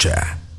Roger.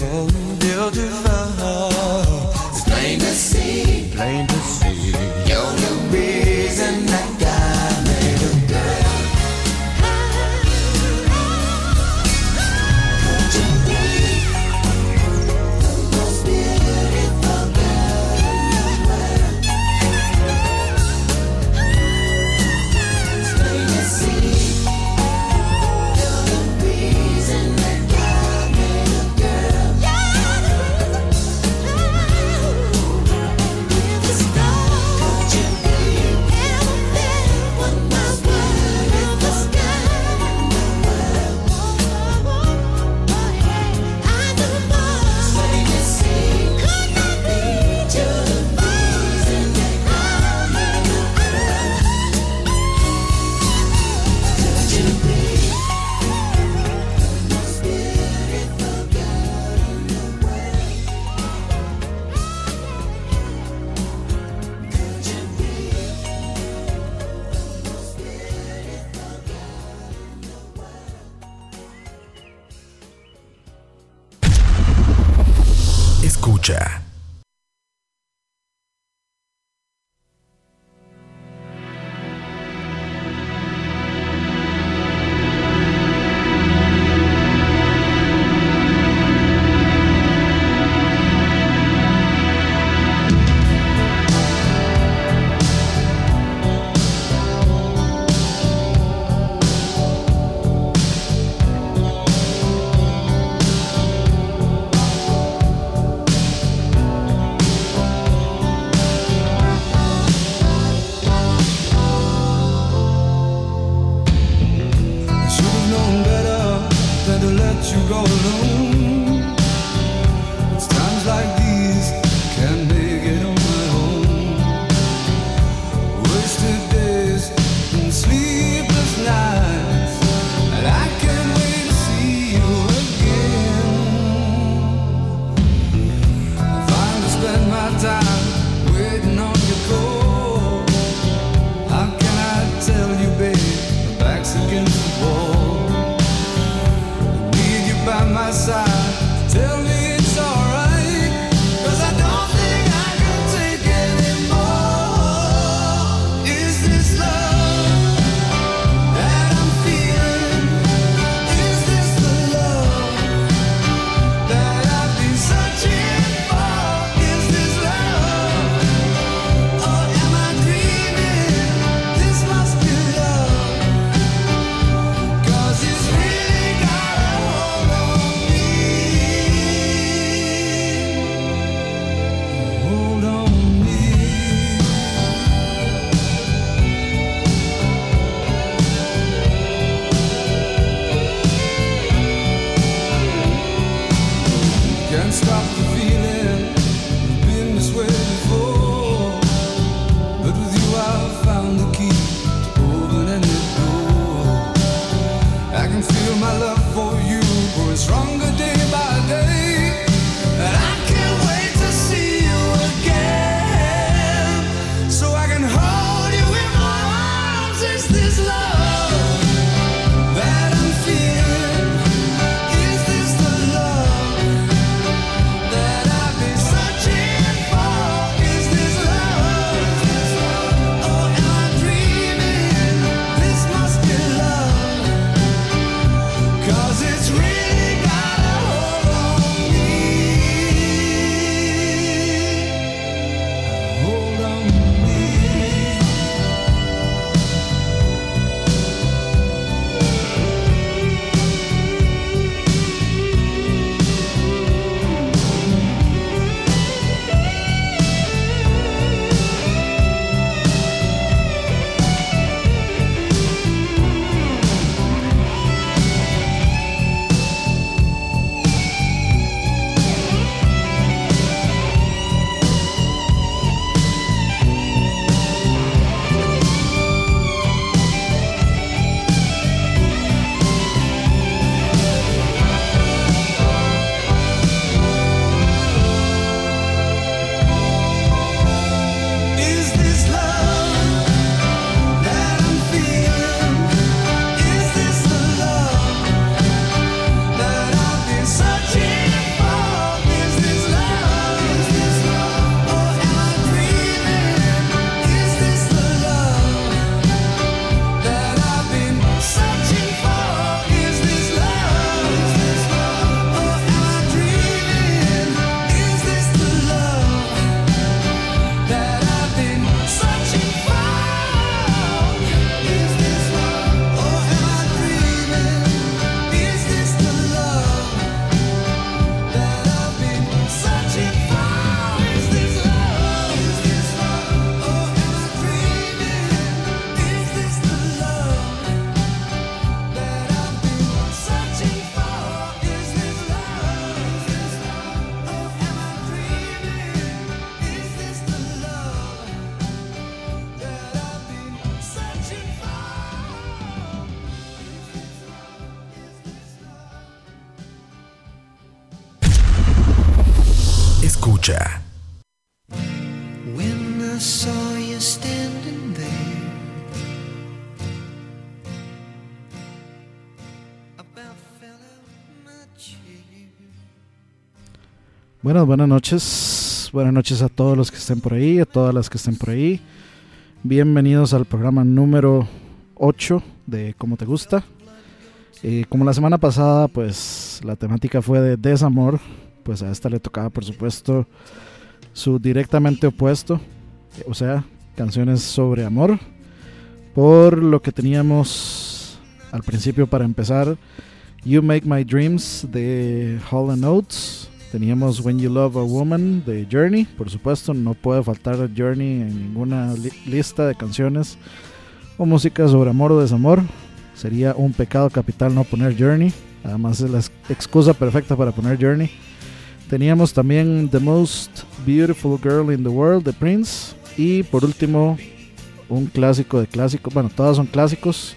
Beautiful, beautiful. Buenas, buenas noches. Buenas noches a todos los que estén por ahí, a todas las que estén por ahí. Bienvenidos al programa número 8 de Cómo Te Gusta. Eh, como la semana pasada, pues la temática fue de desamor, pues a esta le tocaba, por supuesto, su directamente opuesto, o sea, canciones sobre amor. Por lo que teníamos al principio para empezar, You Make My Dreams de Hall Notes. Teníamos When You Love a Woman de Journey, por supuesto, no puede faltar Journey en ninguna li- lista de canciones o música sobre amor o desamor. Sería un pecado capital no poner Journey, además es la ex- excusa perfecta para poner Journey. Teníamos también The Most Beautiful Girl in the World de Prince y por último un clásico de clásicos, bueno, todas son clásicos.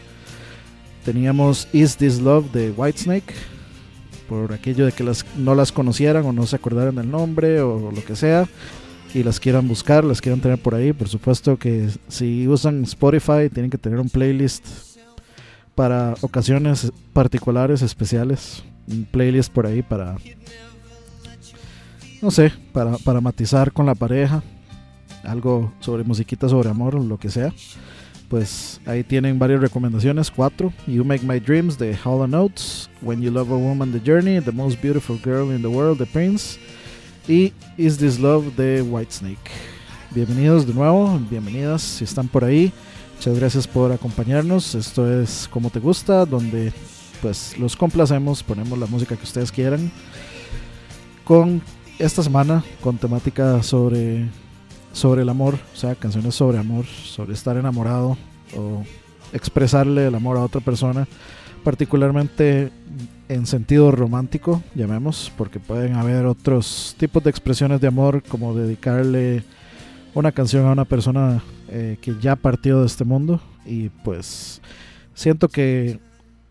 Teníamos Is This Love de Whitesnake, por aquello de que las, no las conocieran o no se acordaran del nombre o lo que sea y las quieran buscar, las quieran tener por ahí. Por supuesto que si usan Spotify tienen que tener un playlist para ocasiones particulares, especiales. Un playlist por ahí para, no sé, para, para matizar con la pareja. Algo sobre musiquita, sobre amor, lo que sea pues ahí tienen varias recomendaciones, cuatro. You Make My Dreams de Hall Notes, When You Love a Woman The Journey, The Most Beautiful Girl in the World de Prince y Is This Love de Whitesnake. Bienvenidos de nuevo, bienvenidas si están por ahí. Muchas gracias por acompañarnos. Esto es Como Te Gusta, donde pues los complacemos, ponemos la música que ustedes quieran. Con esta semana, con temática sobre sobre el amor, o sea, canciones sobre amor, sobre estar enamorado o expresarle el amor a otra persona, particularmente en sentido romántico, llamemos, porque pueden haber otros tipos de expresiones de amor, como dedicarle una canción a una persona eh, que ya partió de este mundo. Y pues siento que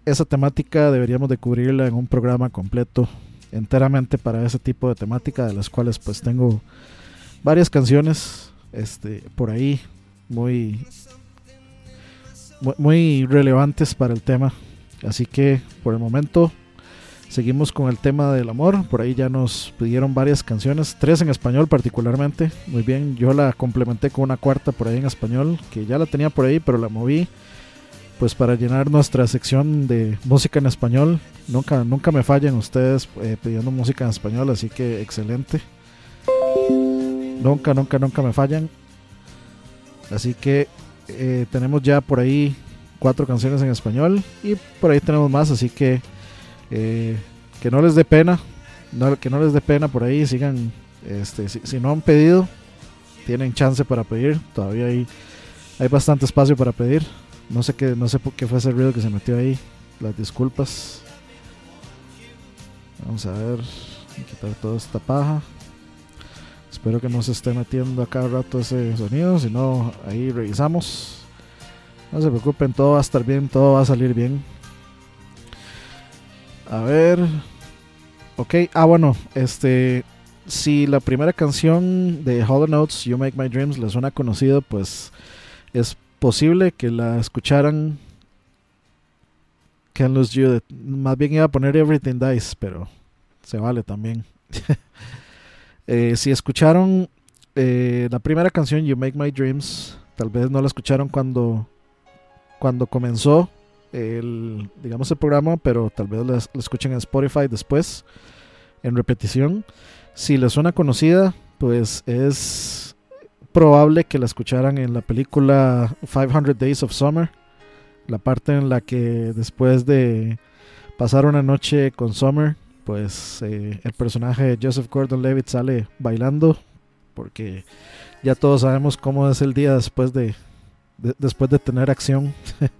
esa temática deberíamos de cubrirla en un programa completo enteramente para ese tipo de temática de las cuales pues tengo varias canciones este por ahí muy mu- muy relevantes para el tema. Así que por el momento seguimos con el tema del amor. Por ahí ya nos pidieron varias canciones tres en español particularmente. Muy bien yo la complementé con una cuarta por ahí en español que ya la tenía por ahí pero la moví pues para llenar nuestra sección de música en español. Nunca nunca me fallen ustedes eh, pidiendo música en español así que excelente Nunca, nunca, nunca me fallan. Así que eh, tenemos ya por ahí cuatro canciones en español y por ahí tenemos más. Así que eh, que no les dé pena, no, que no les dé pena por ahí. Sigan, este, si, no han pedido, tienen chance para pedir. Todavía hay, hay bastante espacio para pedir. No sé qué, no sé por qué fue ese ruido que se metió ahí. Las disculpas. Vamos a ver, quitar toda esta paja. Espero que no se esté metiendo a cada rato ese sonido, si no, ahí revisamos. No se preocupen, todo va a estar bien, todo va a salir bien. A ver. Ok, ah, bueno, este. Si la primera canción de Hollow Notes, You Make My Dreams, les suena conocido, pues es posible que la escucharan. Can't Lose You. Más bien iba a poner Everything Dies, pero se vale también. Eh, si escucharon eh, la primera canción, You Make My Dreams, tal vez no la escucharon cuando, cuando comenzó el, digamos, el programa, pero tal vez la, escuchen en Spotify después, en repetición. Si les suena conocida, pues es probable que la escucharan en la película 500 Days of Summer, la parte en la que después de pasar una noche con Summer, pues eh, el personaje de Joseph Gordon-Levitt sale bailando porque ya todos sabemos cómo es el día después de, de- después de tener acción.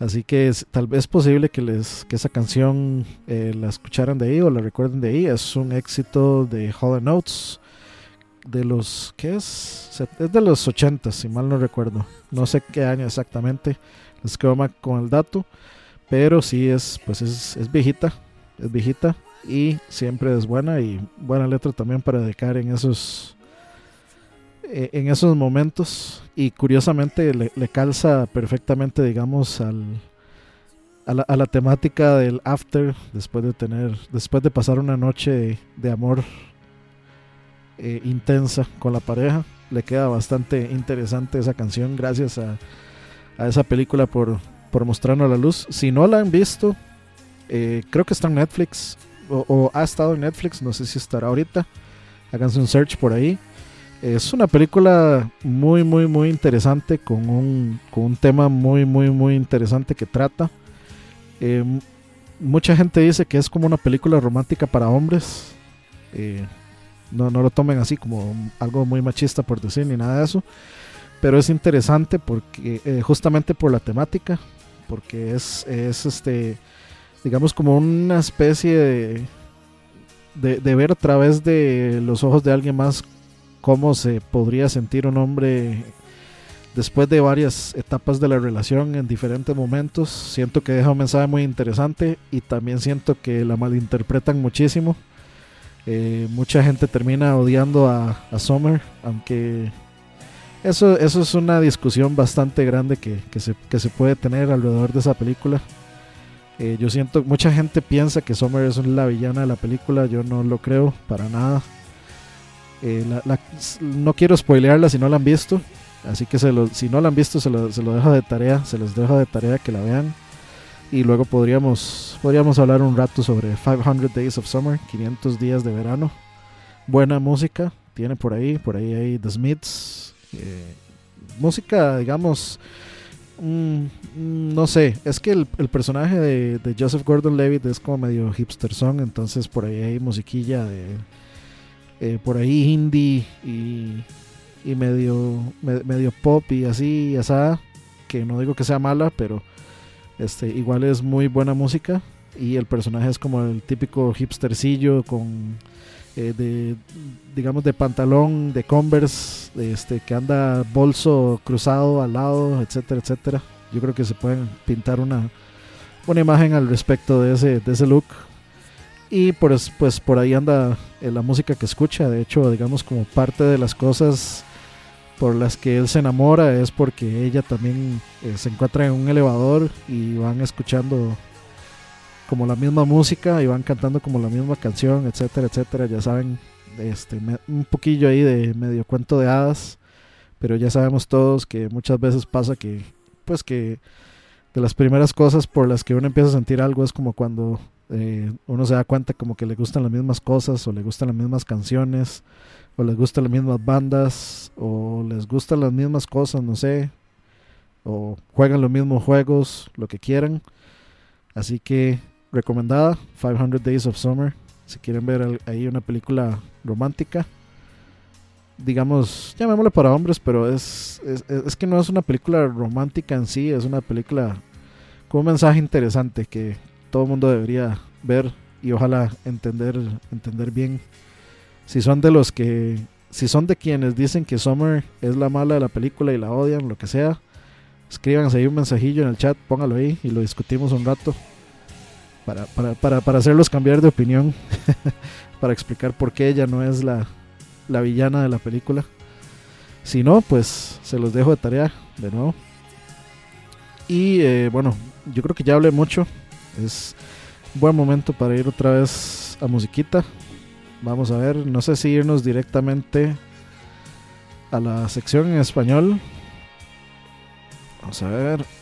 Así que es, tal vez posible que les que esa canción eh, la escucharan de ahí o la recuerden de ahí. Es un éxito de Hollow Notes de los ¿qué es? Es de los 80 si mal no recuerdo. No sé qué año exactamente les quedo mal con el dato pero sí es pues es, es viejita es viejita y siempre es buena y buena letra también para dedicar en esos eh, en esos momentos. Y curiosamente le, calza perfectamente digamos al a la, temática del after después de tener después de pasar una noche de, amor eh, intensa con la pareja. Le queda bastante interesante esa canción gracias a, a esa película por, por mostrarnos la luz. Si no la han visto eh, creo que está en Netflix o, ha estado en Netflix no sé si estará ahorita háganse un search por ahí es una película muy muy muy interesante con un, con un tema muy muy muy interesante que trata eh, mucha gente dice que es como una película romántica para hombres. Eh, no, no lo tomen así como algo muy machista por decir ni nada de eso. Pero es interesante porque justamente por la temática. Porque es, es este, digamos como una especie de, de, ver a través de los ojos de alguien más cómo se podría sentir un hombre después de varias etapas de la relación en diferentes momentos. Siento que deja un mensaje muy interesante y también siento que la malinterpretan muchísimo. Eh, mucha gente termina odiando a, a Summer, aunque eso, eso es una discusión bastante grande que, que se, que se puede tener alrededor de esa película. Eh, yo siento, mucha gente piensa que Summer es la villana de la película, yo no lo creo para nada. Eh, no quiero spoilearla si no la han visto, Así que si no la han visto, se lo, dejo de tarea, se los dejo de tarea que la vean. Y luego podríamos, podríamos hablar un rato sobre 500 Days of Summer, 500 días de verano. Buena música, tiene por ahí, por ahí hay The Smiths. eh, música, digamos, mm, mm, no sé, es que el, el personaje de, de Joseph Gordon-Levitt es como medio hipster song, entonces por ahí hay musiquilla de... eh, por ahí indie y y medio me- medio pop y así y que no digo que sea mala pero este igual es muy buena música y el personaje es como el típico hipstercillo con eh, de digamos de pantalón de Converse este que anda bolso cruzado al lado etcétera etcétera. Yo creo que se pueden pintar una una imagen al respecto de ese de ese look. Y pues, pues por ahí anda eh, la música que escucha. De hecho digamos como parte de las cosas por las que él se enamora es porque ella también eh, se encuentra en un elevador y van escuchando como la misma música y van cantando como la misma canción, etcétera, etcétera. Ya saben, este, un poquillo ahí de medio cuento de hadas, pero ya sabemos todos que muchas veces pasa que, pues que de las primeras cosas por las que uno empieza a sentir algo es como cuando eh, uno se da cuenta como que le gustan las mismas cosas o le gustan las mismas canciones o les gustan las mismas bandas, o les gustan las mismas cosas, no sé, o juegan los mismos juegos, lo que quieran. Así que recomendada, 500 Days of Summer, si quieren ver ahí una película romántica. Digamos, llamémosle para hombres, pero es, es, es que no es una película romántica en sí, es una película con un mensaje interesante que todo el mundo debería ver y ojalá entender, entender bien si son de los que si son de quienes dicen que Summer es la mala de la película y la odian, lo que sea, escríbanse ahí un mensajillo en el chat, póngalo ahí y lo discutimos un rato para, para, para, para hacerlos cambiar de opinión, para explicar por qué ella no es la, la villana de la película. Si no, pues se los dejo de tarea de nuevo. Y eh, bueno, yo creo que ya hablé mucho. Es buen momento para ir otra vez a musiquita. Vamos a ver, no sé si irnos directamente a la sección en español. Vamos a ver.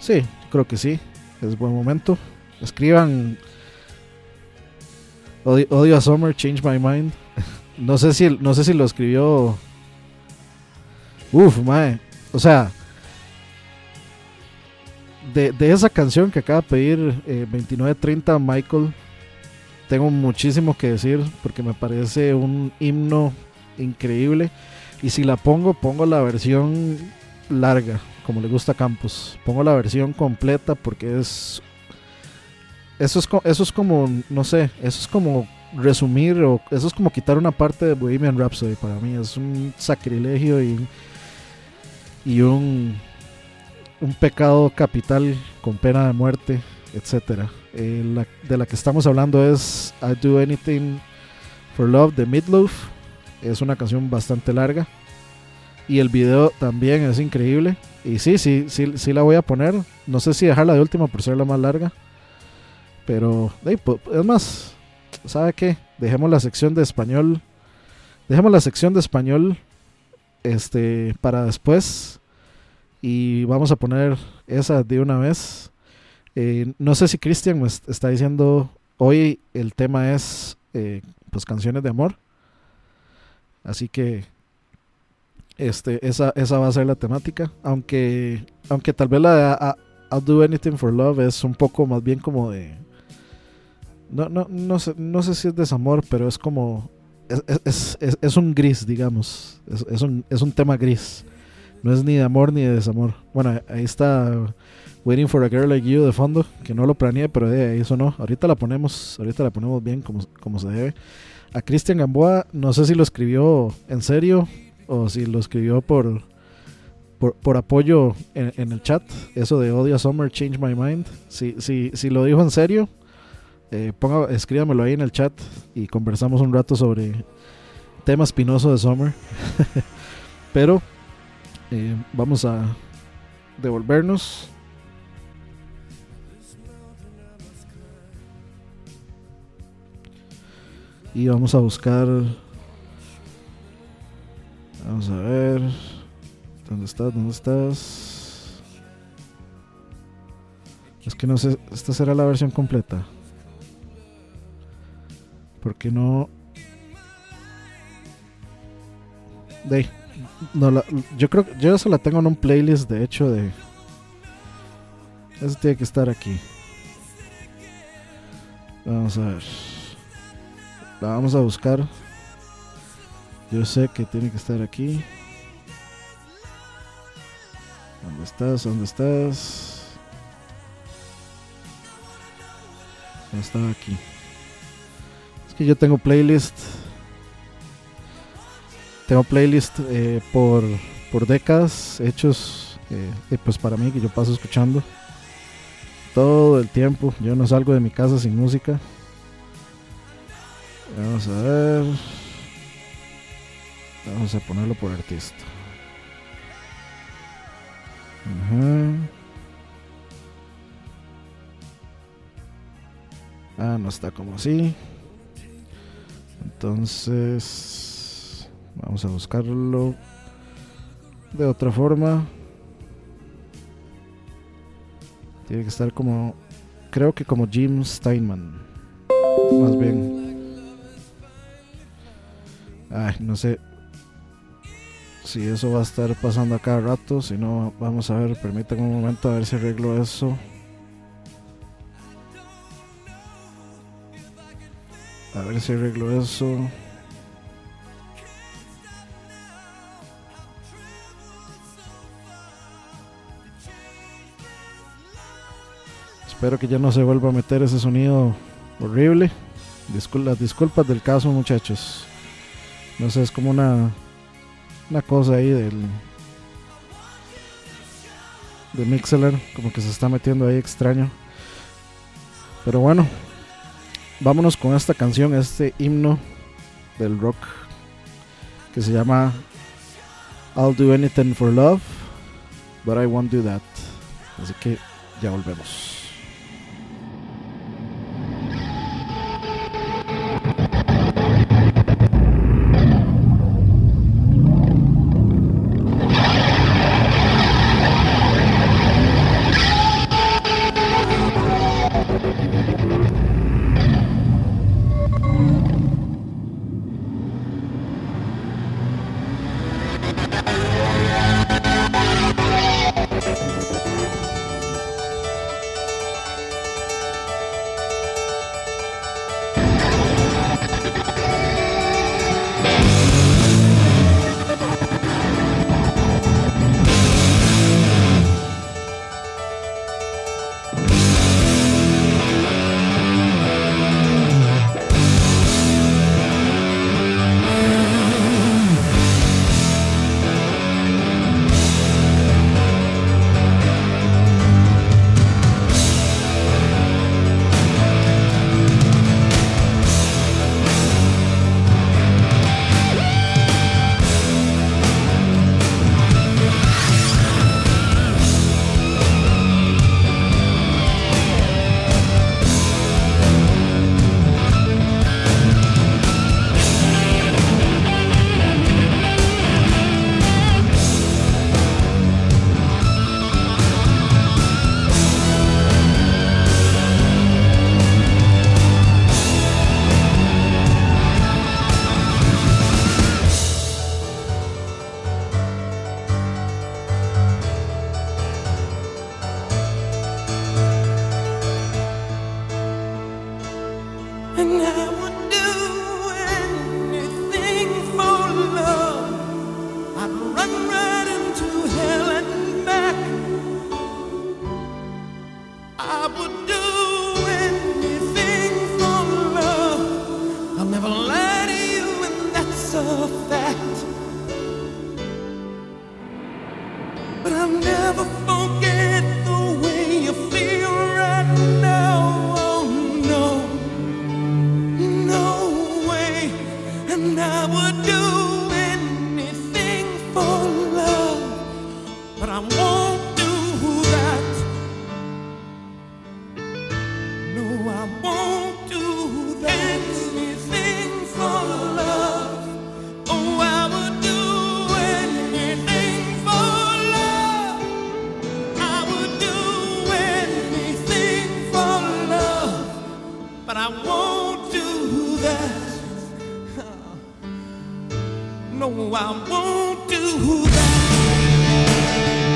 Sí, creo que sí. Es buen momento. Escriban Odio, a Summer, Change My Mind. No sé si no sé si lo escribió. Uf, mae. O sea, de, de esa canción que acaba de pedir eh, 2930 Michael, tengo muchísimo que decir porque me parece un himno increíble. Y si la pongo, pongo la versión larga, como le gusta a Campos. Pongo la versión completa porque es. Eso es, eso es como, no sé, eso es como resumir o eso es como quitar una parte de Bohemian Rhapsody para mí. Es un sacrilegio y, y un un pecado capital con pena de muerte, etc. la, de la que estamos hablando es I Do Anything for Love de Midloaf. Es una canción bastante larga. Y el video también es increíble. Y sí, sí, sí, sí la voy a poner. No sé si dejarla de última por ser la más larga. Pero, hey, es más, ¿sabe qué? Dejemos la sección de español. Dejemos la sección de español este, para después. Y vamos a poner esa de una vez. Eh, no sé si Cristian me est- está diciendo hoy el tema es eh, pues canciones de amor. Así que este, esa, esa va a ser la temática. Aunque, aunque tal vez la de A- A- I'll Do Anything for Love es un poco más bien como de. No, no, no, sé, no sé si es desamor, pero es como. Es, es- es- es- un gris, digamos. Es, un, es un tema gris. No es ni de amor ni de desamor. Bueno, ahí está Waiting for a Girl Like You de fondo, que no lo planeé, pero de ahí sonó. Ahorita la ponemos, ahorita la ponemos bien como, como se debe. A Cristian Gamboa, no sé si lo escribió en serio o si lo escribió por, por, por apoyo en, en el chat. Eso de Odia Summer, Change My Mind. Si, si, si lo dijo en serio, eh, ponga, escríbamelo ahí en el chat y conversamos un rato sobre tema espinoso de Summer. Pero eh, vamos a devolvernos. Y vamos a buscar. Vamos a ver. ¿Dónde estás? ¿Dónde estás? Es que no sé. Esta será la versión completa. Porque no. De. No, la- yo creo que yo esa la tengo en un playlist de hecho de. Eso tiene que estar aquí. Vamos a ver. La vamos a buscar. Yo sé que tiene que estar aquí. ¿Dónde estás? ¿Dónde estás? No estaba aquí. Es que yo tengo playlist. Tengo playlist eh, por, por décadas hechos eh, pues para mí que yo paso escuchando todo el tiempo. Yo no salgo de mi casa sin música. Vamos a ver. Vamos a ponerlo por artista. Ajá. Ah, no está como así. Entonces, vamos a buscarlo de otra forma. Tiene que estar como, creo que como Jim Steinman. Más bien. Ay, no sé si eso va a estar pasando a cada rato. Si no, vamos a ver, permítanme un momento a ver si arreglo eso. A ver si arreglo eso. Espero que ya no se vuelva a meter ese sonido horrible. Las disculpas del caso, muchachos. No sé, es como una una cosa ahí del de Mixeler, como que se está metiendo ahí extraño. Pero bueno, vámonos con esta canción, este himno del rock que se llama I'll do anything for love, but I won't do that. Así que ya volvemos. Won't do that. No, I won't do that.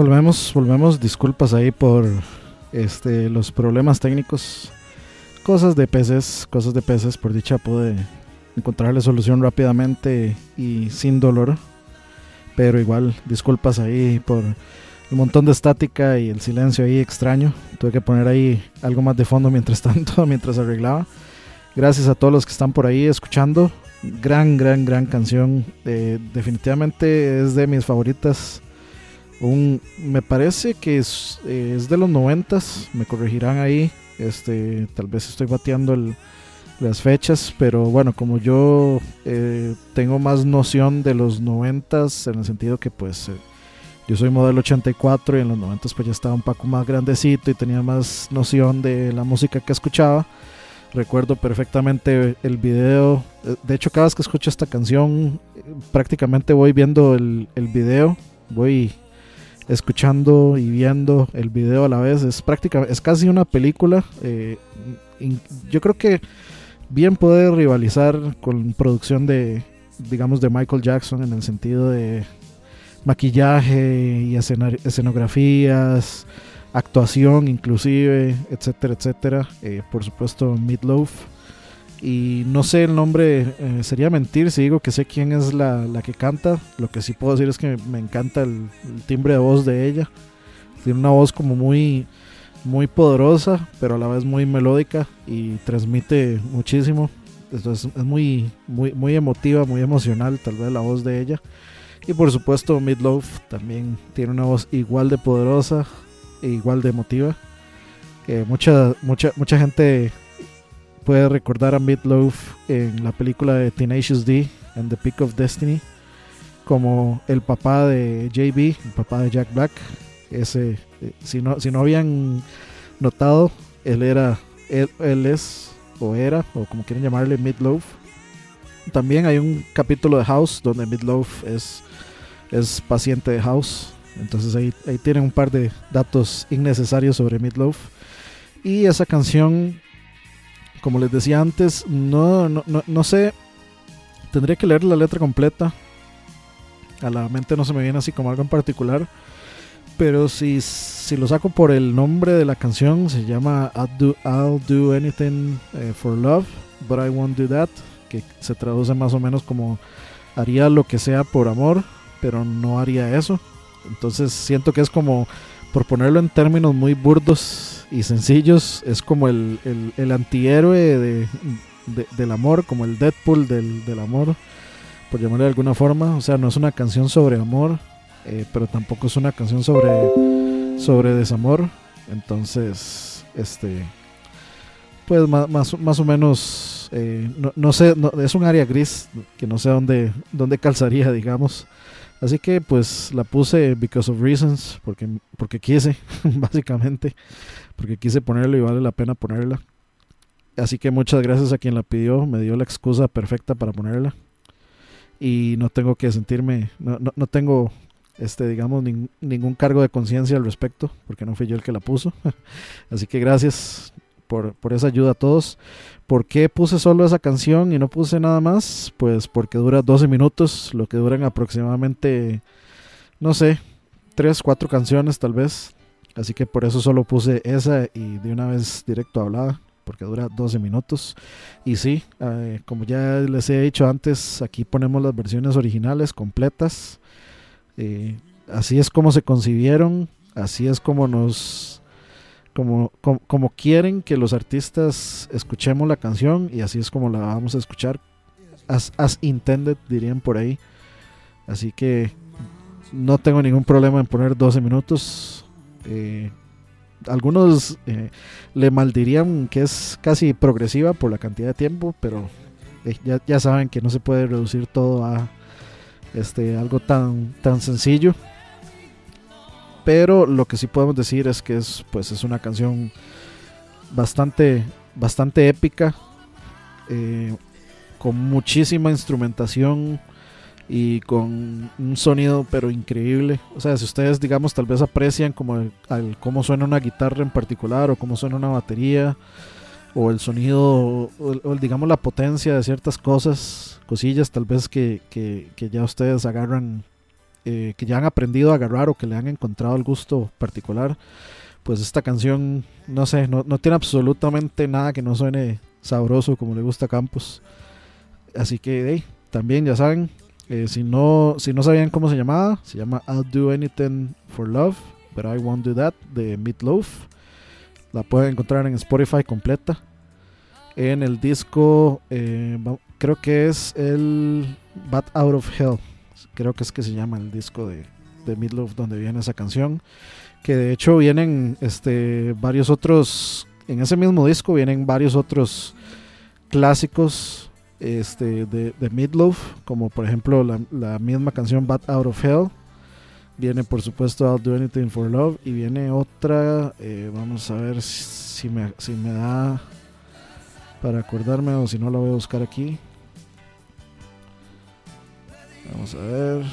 Volvemos, volvemos. Disculpas ahí por este los problemas técnicos. Cosas de peces, cosas de peces. Por dicha pude encontrarle solución rápidamente y sin dolor. Pero igual, disculpas ahí por el montón de estática y el silencio ahí extraño. Tuve que poner ahí algo más de fondo mientras tanto, mientras arreglaba. Gracias a todos los que están por ahí escuchando. Gran, gran, gran canción. Eh, definitivamente es de mis favoritas. Un, me parece que es, de los noventas. Me corregirán ahí. Este, tal vez estoy bateando las fechas, pero bueno, como yo eh, tengo más noción de los noventas, en el sentido que pues eh, yo soy modelo 84 y en los noventas pues ya estaba un poco más grandecito y tenía más noción de la música que escuchaba. Recuerdo perfectamente el video. eh, De hecho, cada vez que escucho esta canción, eh, prácticamente voy viendo el, el video. Voy escuchando y viendo el video a la vez. Es prácticamente, es casi una película. eh, yo creo que bien puede rivalizar con producción de, digamos, de Michael Jackson en el sentido de maquillaje y escenografías, actuación inclusive, etcétera, etcétera. Eh, por supuesto, Meatloaf. Y no sé el nombre, eh, sería mentir si digo que sé quién es la, la que canta. Lo que sí puedo decir es que me encanta el, timbre de voz de ella. Tiene una voz como muy, muy poderosa, pero a la vez muy melódica y transmite muchísimo. Es muy, muy, muy emotiva, muy emocional, tal vez la voz de ella. Y por supuesto, Meatloaf también tiene una voz igual de poderosa e igual de emotiva. Eh, mucha, mucha, mucha gente puede recordar a Meatloaf en la película de Tenacious D and the Peak of Destiny como el papá de JB, el papá de Jack Black. Ese, eh, si, no, si no habían notado, él era, él, él es o era, o como quieren llamarle, Meatloaf. También hay un capítulo de House donde Meatloaf es, es paciente de House. Entonces ahí, ahí tienen un par de datos innecesarios sobre Meatloaf. Y esa canción, como les decía antes, no, no, no, sé tendría que leer la letra completa. A la mente no se me viene así como algo en particular. Pero si, si lo saco por el nombre de la canción, se llama I'll Do, I'll do Anything eh, for Love, But I Won't Do That. Que se traduce más o menos como haría lo que sea por amor, pero no haría eso. Entonces siento que es como, por ponerlo en términos muy burdos y sencillos, es como el, el, antihéroe de, de- del amor, como el Deadpool del, del amor, por llamarle de alguna forma. O sea, no es una canción sobre amor, eh, pero tampoco es una canción sobre, sobre desamor. Entonces, este, pues más, más, más o menos, eh, no, no sé, no- es un área gris que no sé dónde, dónde calzaría, digamos. Así que pues la puse because of reasons, porque, porque quise, básicamente, porque quise ponerla y vale la pena ponerla. Así que muchas gracias a quien la pidió, me dio la excusa perfecta para ponerla. Y no tengo que sentirme, no, no, no tengo, este, digamos, nin- ningún cargo de conciencia al respecto, porque no fui yo el que la puso. Así que gracias por, por esa ayuda a todos. ¿Por qué puse solo esa canción y no puse nada más? Pues porque dura 12 minutos, lo que duran aproximadamente, no sé, 3, 4 canciones tal vez. Así que por eso solo puse esa y de una vez directo hablada, porque dura 12 minutos. Y sí, eh, como ya les he dicho antes, aquí ponemos las versiones originales completas. Eh, así es como se concibieron, así es como nos como, como, quieren que los artistas escuchemos la canción y así es como la vamos a escuchar as, as intended dirían por ahí. Así que no tengo ningún problema en poner 12 minutos. Eh, algunos eh, le maldirían que es casi progresiva por la cantidad de tiempo pero eh, ya, ya saben que no se puede reducir todo a este algo tan tan sencillo pero lo que sí podemos decir es que es pues es una canción bastante bastante épica eh, con muchísima instrumentación y con un sonido pero increíble. O sea si ustedes digamos tal vez aprecian como cómo suena una guitarra en particular o cómo suena una batería o el sonido o, o digamos la potencia de ciertas cosas cosillas tal vez que, que ya ustedes agarran eh, que ya han aprendido a agarrar o que le han encontrado el gusto particular, pues esta canción, no sé, no, no tiene absolutamente nada que no suene sabroso como le gusta a Campos. Así que hey, también ya saben, eh, si, no, si no sabían cómo se llamaba, se llama I'll Do Anything for Love, but I Won't Do That de Meatloaf. La pueden encontrar en Spotify completa. En el disco, eh, creo que es el Bat Out of Hell creo que es que se llama el disco de, de Meatloaf donde viene esa canción que de hecho vienen este varios otros en ese mismo disco vienen varios otros clásicos este de, de Meatloaf como por ejemplo la, la misma canción Bad Out of Hell viene por supuesto I'll Do Anything for Love y viene otra eh, vamos a ver me, si me da para acordarme o si no la voy a buscar aquí Vamos a ver.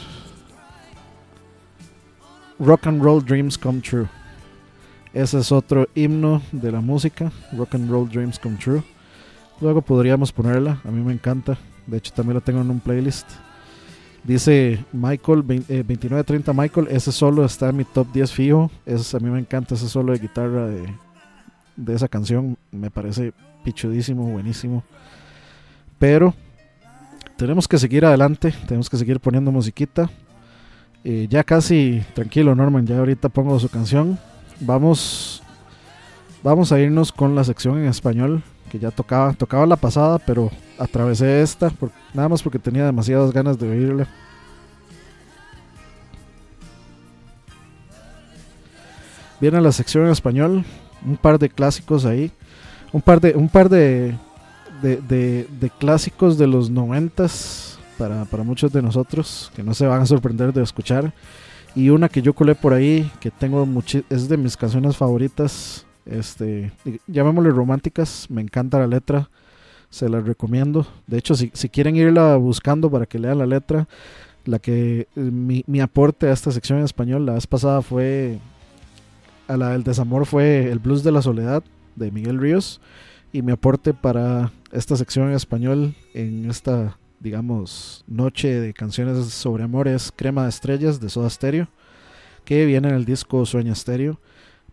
Rock and Roll Dreams Come True. Ese es otro himno de la música. Rock and Roll Dreams Come True. Luego podríamos ponerla. A mí me encanta. De hecho, también la tengo en un playlist. Dice Michael, vein- eh, 2930 Michael. Ese solo está en mi top 10 fijo. Es, a mí me encanta ese solo de guitarra de, de esa canción. Me parece pichudísimo, buenísimo. Pero tenemos que seguir adelante, tenemos que seguir poniendo musiquita. Eh, ya casi tranquilo, Norman, ya ahorita pongo su canción. Vamos, vamos a irnos con la sección en español que ya tocaba, tocaba la pasada, pero atravesé esta, nada más porque tenía demasiadas ganas de oírla. Viene la sección en español, un par de clásicos ahí, un par de, un par de, de, de- de clásicos de los noventas para, para muchos de nosotros que no se van a sorprender de escuchar. Y una que yo colé por ahí que tengo es de mis canciones favoritas este llamémosle románticas me encanta la letra se la recomiendo. De hecho si, si quieren irla buscando para que lean la letra la que eh, mi, mi aporte a esta sección en español la vez pasada fue a la del desamor fue el blues de la soledad de Miguel Ríos y mi aporte para esta sección en español en esta digamos, noche de canciones sobre amor es Crema de Estrellas de Soda Stereo, que viene en el disco Sueña Stereo.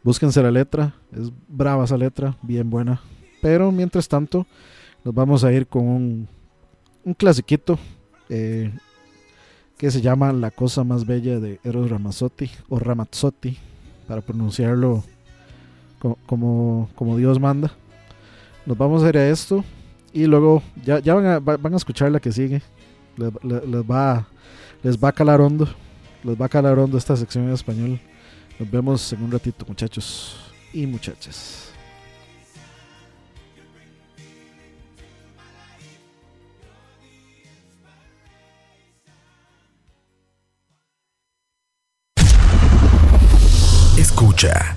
Búsquense la letra, es brava esa letra, bien buena. Pero mientras tanto, nos vamos a ir con un, clasiquito eh, que se llama La cosa más bella de Eros Ramazzotti o Ramazzotti, para pronunciarlo co- como, como Dios manda. Nos vamos a ir a esto y luego ya, van, a, va- van a escuchar la que sigue. Les va, les va a calar hondo. Les va a calar hondo esta sección en español. Nos vemos en un ratito, muchachos y muchachas. Escucha.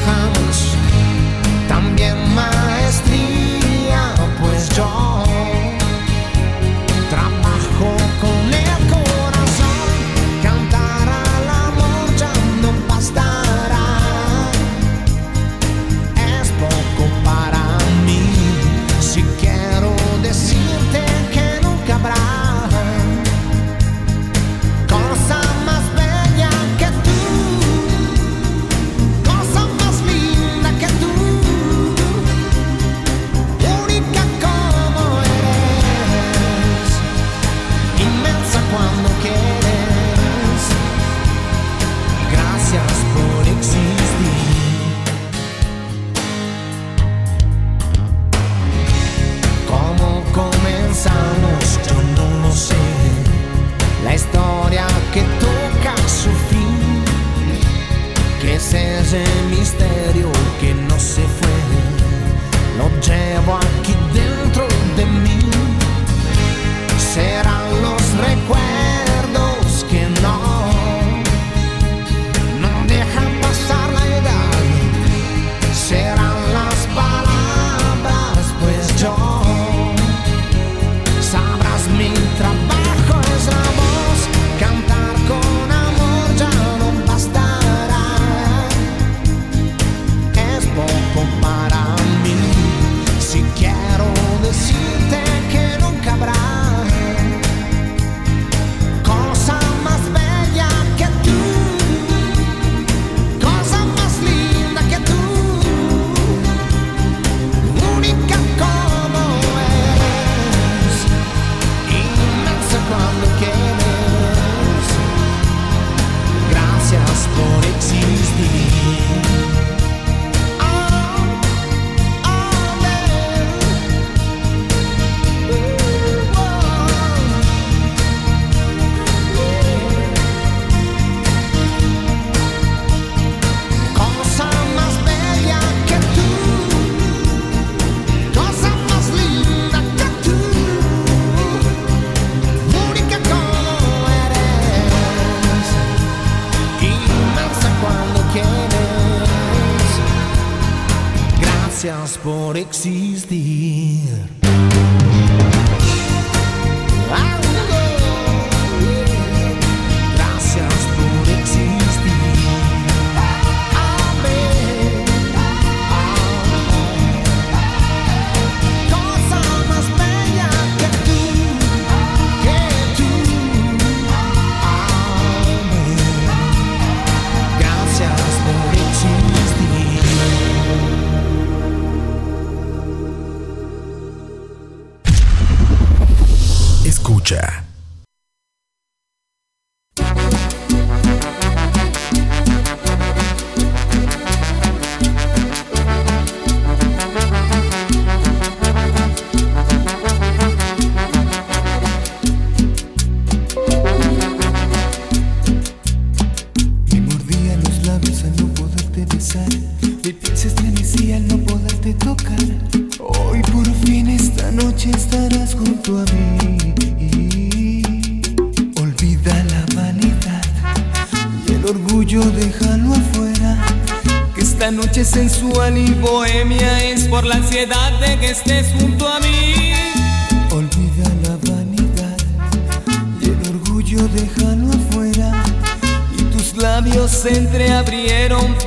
pues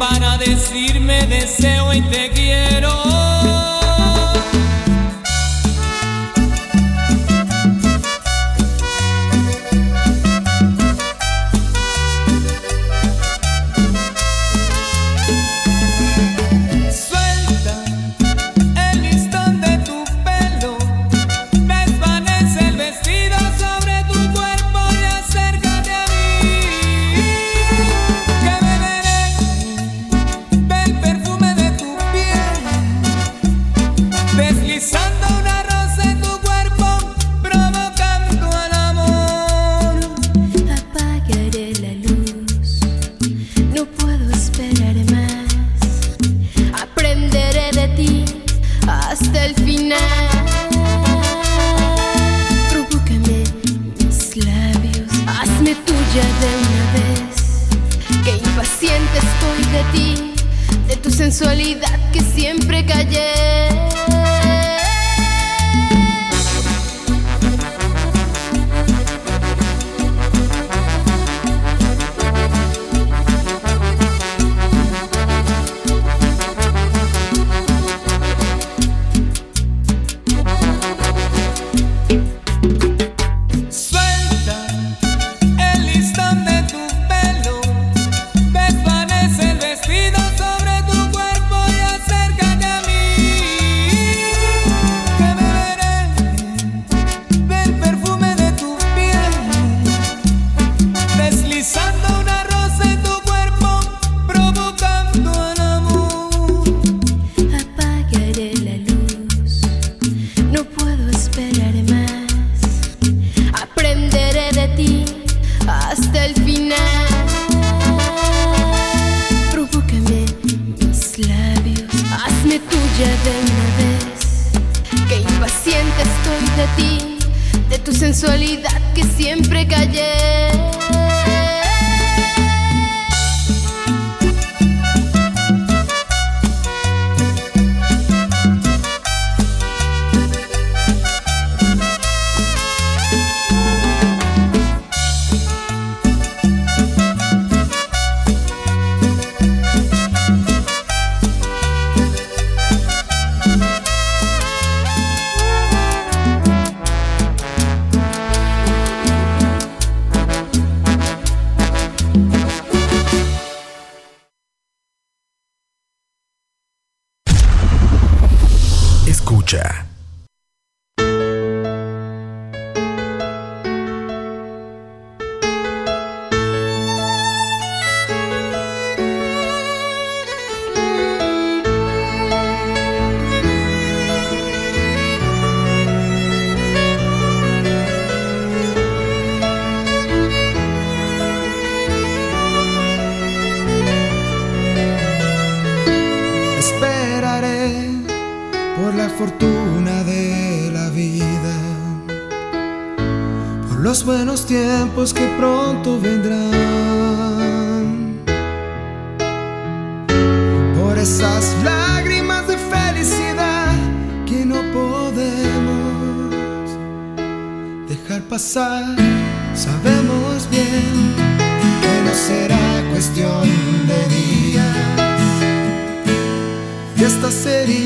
para decirme deseo y te quiero.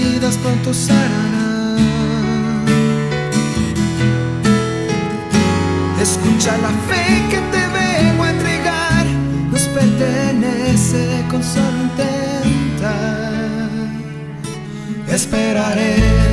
heridas pronto sanarán. Escucha la fe que te vengo a entregar, nos pertenece con solo intentar. Esperaré.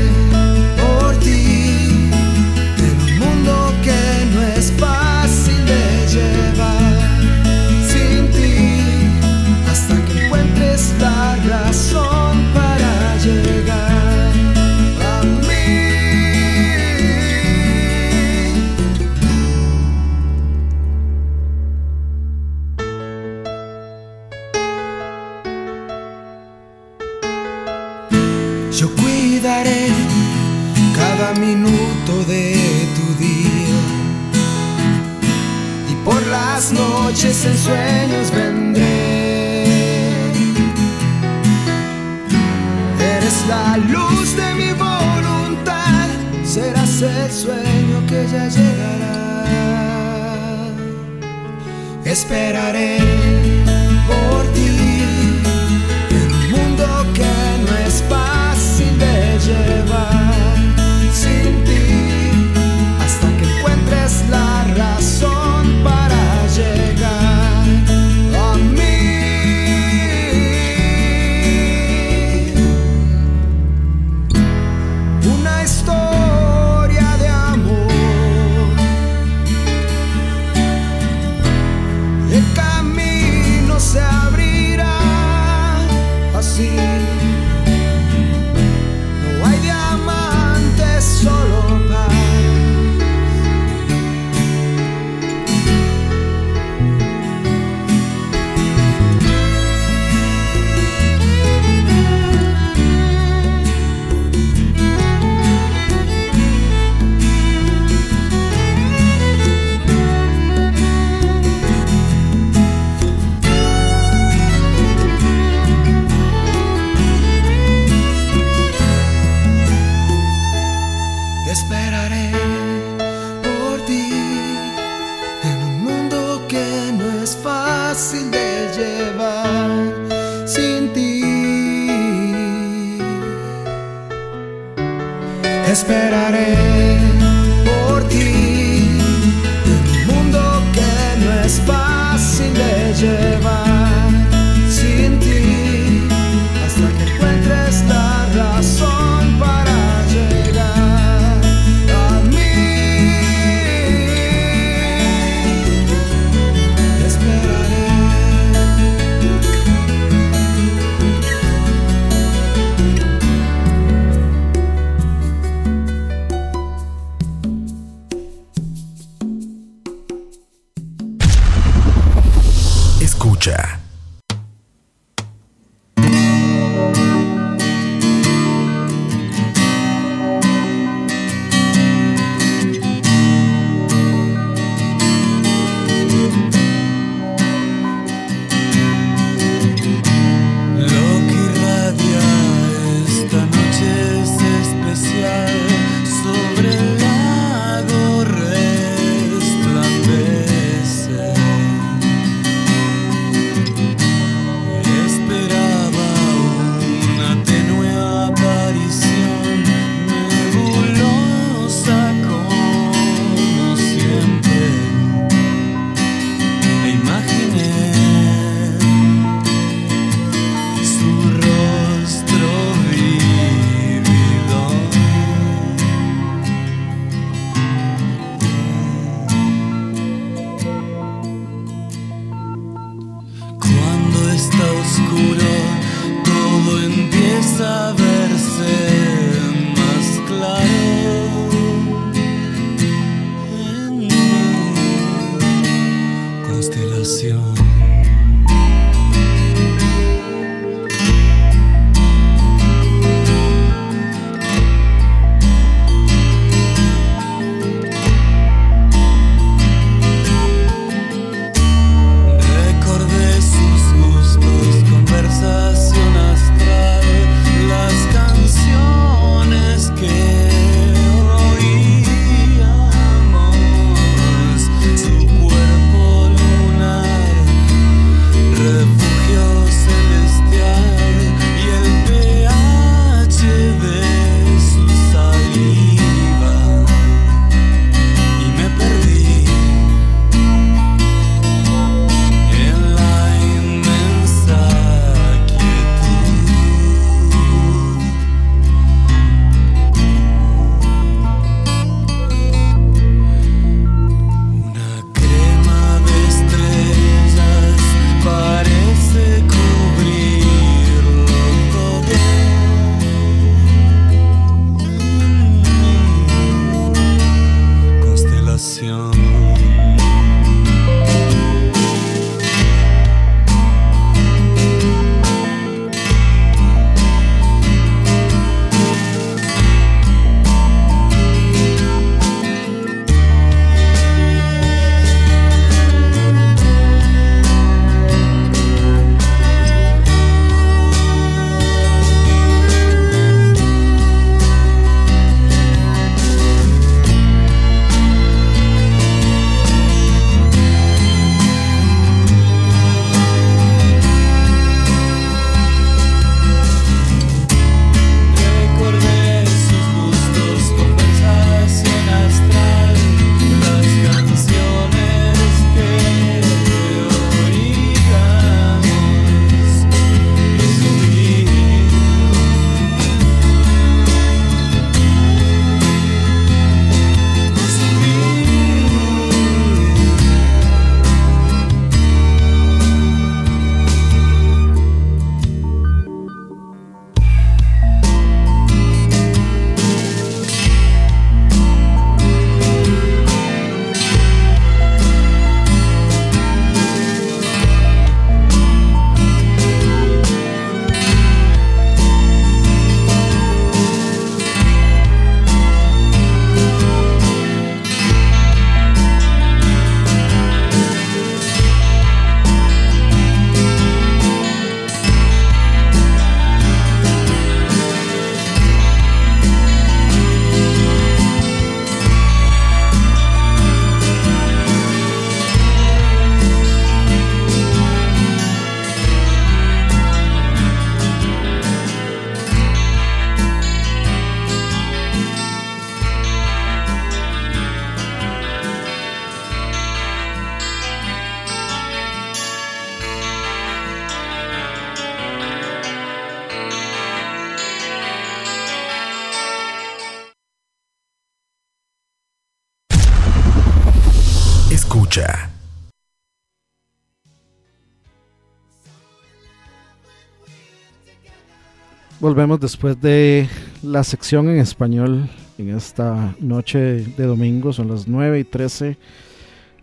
Volvemos después de la sección en español en esta noche de domingo. Son las 9 y 13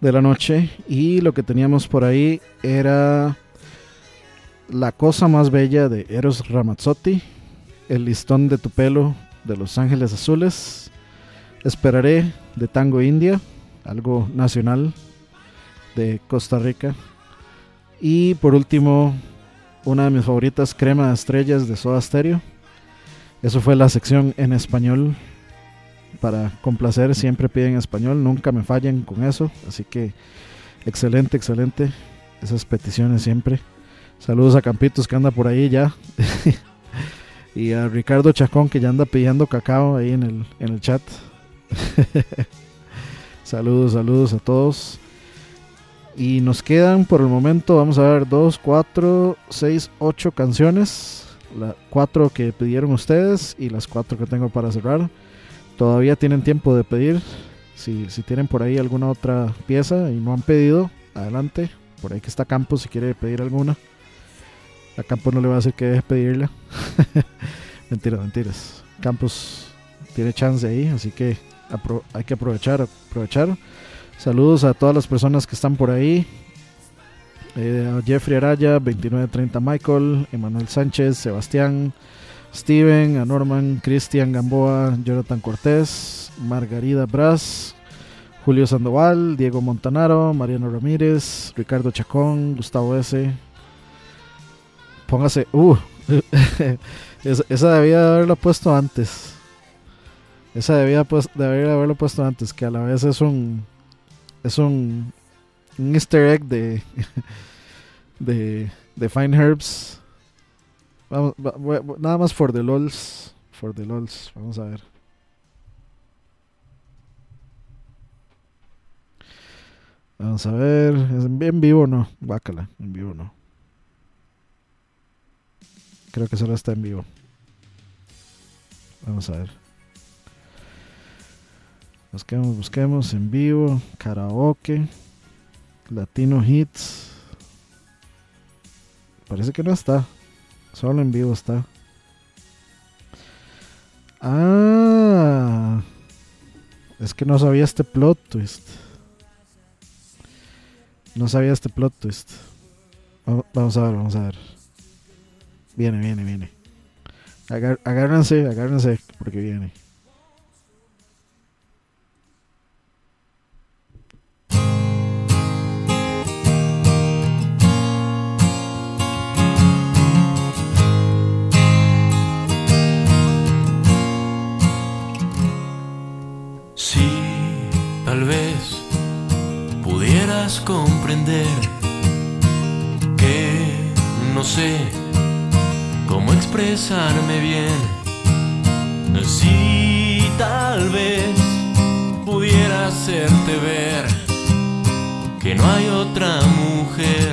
de la noche. Y lo que teníamos por ahí era La cosa más bella de Eros Ramazzotti. El listón de tu pelo de Los Ángeles Azules. Esperaré de Tango India. Algo nacional de Costa Rica. Y por último, una de mis favoritas, Crema de Estrellas de Soda Stereo. Eso fue la sección en español. Para complacer, siempre piden español, nunca me fallen con eso. Así que excelente, excelente. Esas peticiones siempre. Saludos a Campitos que anda por ahí ya. y a Ricardo Chacón que ya anda pidiendo cacao ahí en el, en el chat. saludos, saludos a todos. Y nos quedan por el momento, vamos a ver, 2, 4, 6, 8 canciones. La 4 que pidieron ustedes y las 4 que tengo para cerrar. Todavía tienen tiempo de pedir. Si, si tienen por ahí alguna otra pieza y no han pedido, adelante. Por ahí que está Campos si quiere pedir alguna. A Campos no le va a decir que deje pedirla. mentiras, mentiras. Campos tiene chance ahí, así que hay que aprovechar, aprovechar. Saludos a todas las personas que están por ahí. Eh, Jeffrey Araya, 2930 Michael, Emanuel Sánchez, Sebastián, Steven, a Norman, Cristian Gamboa, Jonathan Cortés, Margarida Bras, Julio Sandoval, Diego Montanaro, Mariano Ramírez, Ricardo Chacón, Gustavo S. Póngase, uh, esa, debía de haberla puesto antes. Esa debía pues, debería haberlo puesto antes, que a la vez es un es un, easter egg de de, de Fine Herbs. Vamos, nada más for the lols, for the lols, vamos a ver. Vamos a ver, ¿es en, en vivo o no? Bácala, en vivo no. Creo que solo está en vivo. Vamos a ver. Busquemos, busquemos en vivo, karaoke, latino hits. Parece que no está. Solo en vivo está. Ah. Es que no sabía este plot twist. No sabía este plot twist. Va- Vamos a ver, vamos a ver. Viene, viene, viene. Agárrense, agárrense, porque viene. Tal vez pudieras comprender que no sé cómo expresarme bien. Si tal vez pudiera hacerte ver que no hay otra mujer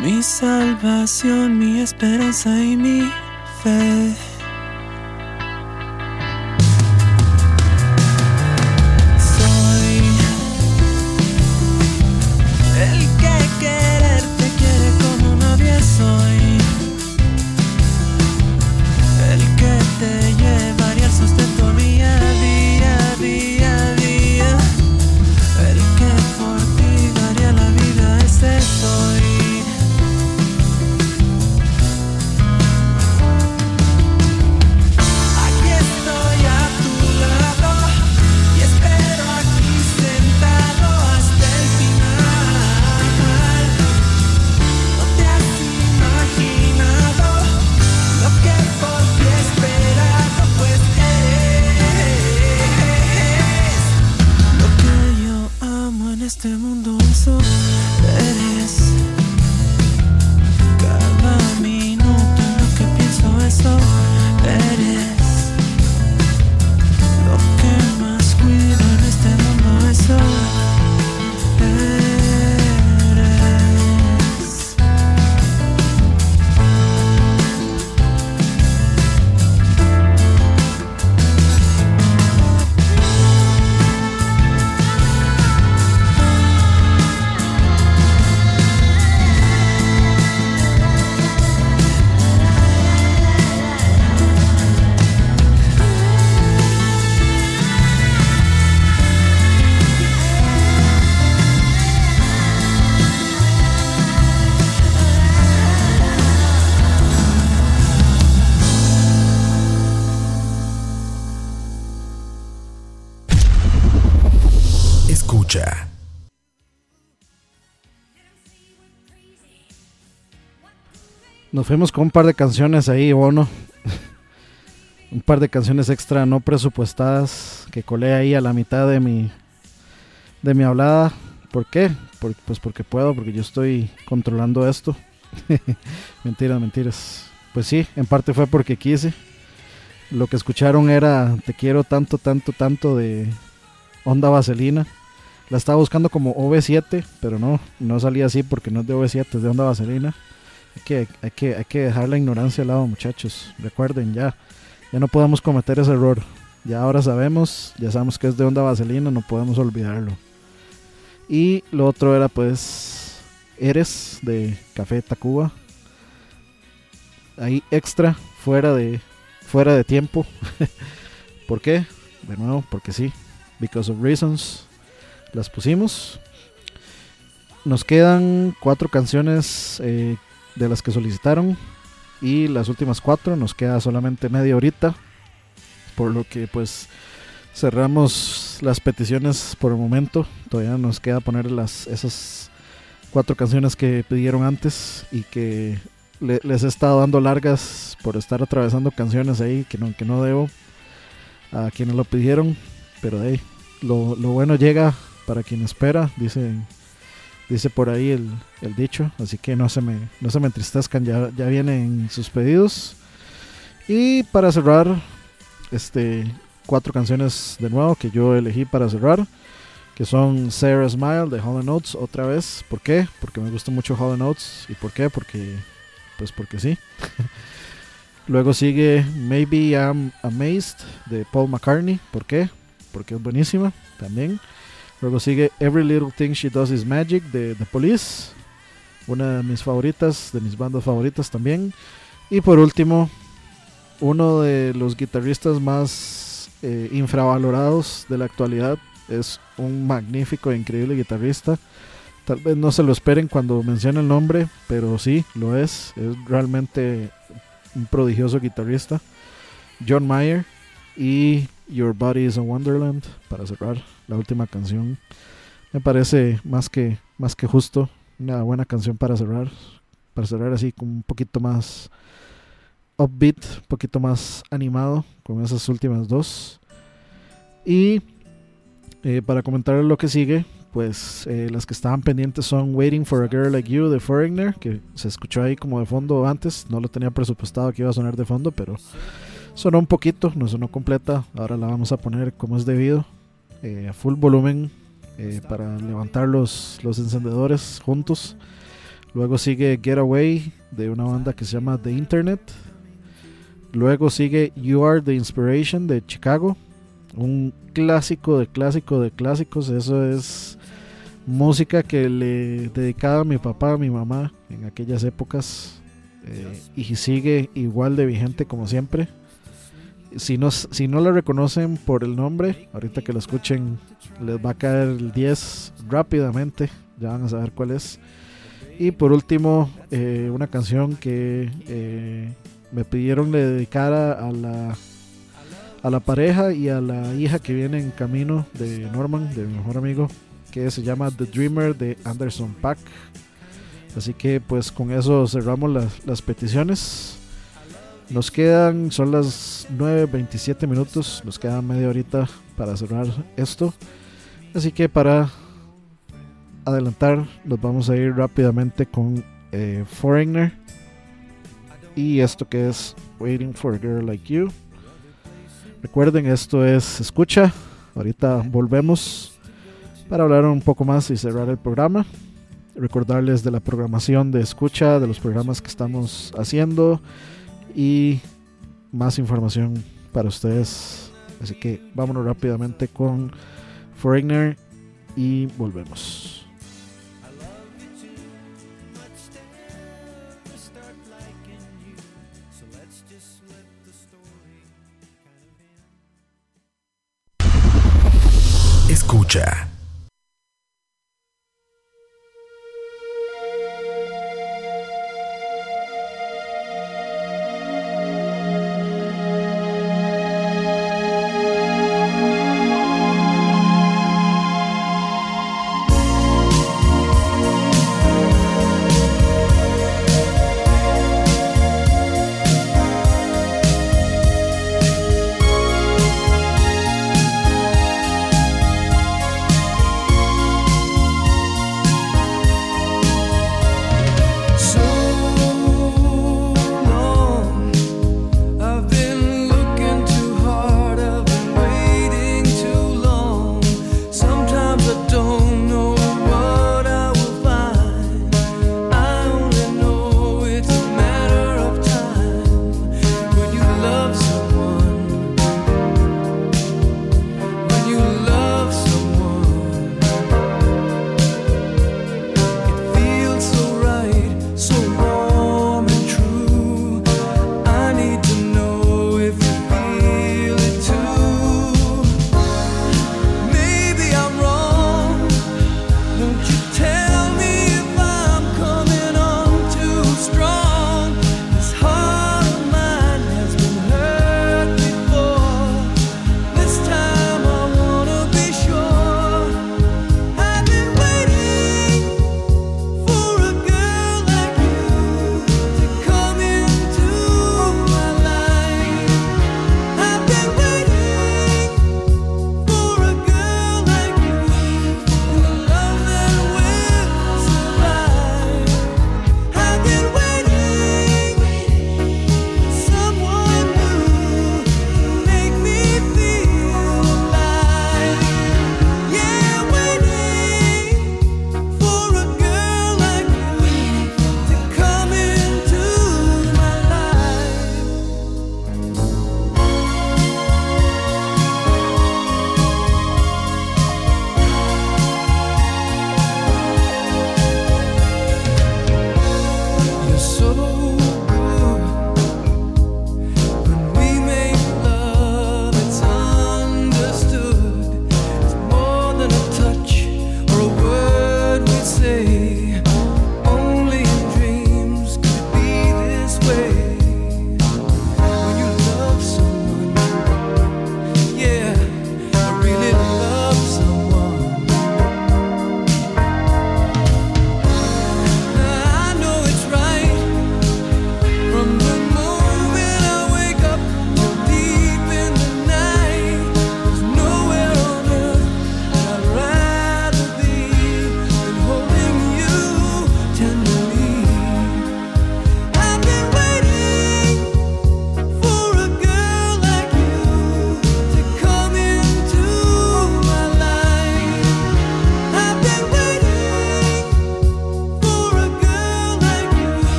Mi salvación, mi esperanza y mi fuimos con un par de canciones ahí, Bono. un par de canciones extra no presupuestadas que colé ahí a la mitad de mi de mi hablada. ¿Por qué? Pues porque puedo, porque yo estoy controlando esto. mentiras, mentiras. Pues sí, en parte fue porque quise. Lo que escucharon era Te quiero tanto, tanto, tanto de Onda Vaselina. La estaba buscando como OV7, pero no, no salía así porque no es de OV7, es de Onda Vaselina. Hay que, hay, que, hay que dejar la ignorancia al lado, muchachos. Recuerden, ya, ya no podemos cometer ese error. Ya ahora sabemos, ya sabemos que es de onda vaselina, no podemos olvidarlo. Y lo otro era pues Eres de Café Tacuba. Ahí extra, fuera de, fuera de tiempo. ¿Por qué? De nuevo, porque sí. Because of reasons. Las pusimos. Nos quedan cuatro canciones eh, de las que solicitaron. Y las últimas cuatro nos queda solamente media horita. Por lo que pues cerramos las peticiones por el momento. Todavía nos queda poner las, esas cuatro canciones que pidieron antes y que le- les he estado dando largas por estar atravesando canciones ahí que no, que no debo a quienes lo pidieron. Pero hey, lo, lo bueno llega para quien espera, dice, dice por ahí el, el dicho. Así que no se me, no se me entristezcan, ya, ya vienen sus pedidos. Y para cerrar, este, cuatro canciones de nuevo que yo elegí para cerrar. Que son Sarah Smile de Hollow Notes otra vez. ¿Por qué? Porque me gusta mucho Hollow Notes. ¿Y por qué? Porque, pues porque sí. Luego sigue Maybe I'm Amazed de Paul McCartney. ¿Por qué? Porque es buenísima también. Luego sigue Every Little Thing She Does Is Magic de The Police. Una de mis favoritas, de mis bandas favoritas también. Y por último, uno de los guitarristas más eh, infravalorados de la actualidad. Es un magnífico e increíble guitarrista. Tal vez no se lo esperen cuando mencione el nombre, pero sí, lo es. Es realmente un prodigioso guitarrista. John Mayer y Your Body is a Wonderland para cerrar la última canción. Me parece más que, más que justo una buena canción para cerrar. Para cerrar así con un poquito más upbeat, un poquito más animado con esas últimas dos. Y eh, para comentar lo que sigue, pues eh, las que estaban pendientes son Waiting for a Girl Like You de Foreigner, que se escuchó ahí como de fondo antes, no lo tenía presupuestado que iba a sonar de fondo, pero sonó un poquito, no sonó completa, ahora la vamos a poner como es debido, eh, a full volumen eh, para levantar los, los encendedores juntos. Luego sigue Get Away de una banda que se llama The Internet. Luego sigue You Are the Inspiration de Chicago. Un clásico de clásico de clásicos. Eso es música que le dedicaba a mi papá, a mi mamá en aquellas épocas. eh, y sigue igual de vigente como siempre. Si no, si no la reconocen por el nombre, ahorita que la escuchen les va a caer el 10 rápidamente. Ya van a saber cuál es. Y por último, eh, una canción que eh, me pidieron le dedicara a la, a la pareja y a la hija que viene en camino de Norman, de mi mejor amigo, que se llama The Dreamer de Anderson Pack. Así que pues con eso cerramos las, las peticiones. Nos quedan, son las 9.27 minutos, nos queda media horita para cerrar esto. Así que para adelantar, nos vamos a ir rápidamente con eh, Foreigner y esto que es Waiting for a Girl Like You. Recuerden, esto es Escucha. Ahorita volvemos para hablar un poco más y cerrar el programa. Recordarles de la programación de Escucha, de los programas que estamos haciendo y más información para ustedes. Así que vámonos rápidamente con Foreigner y volvemos. Escucha.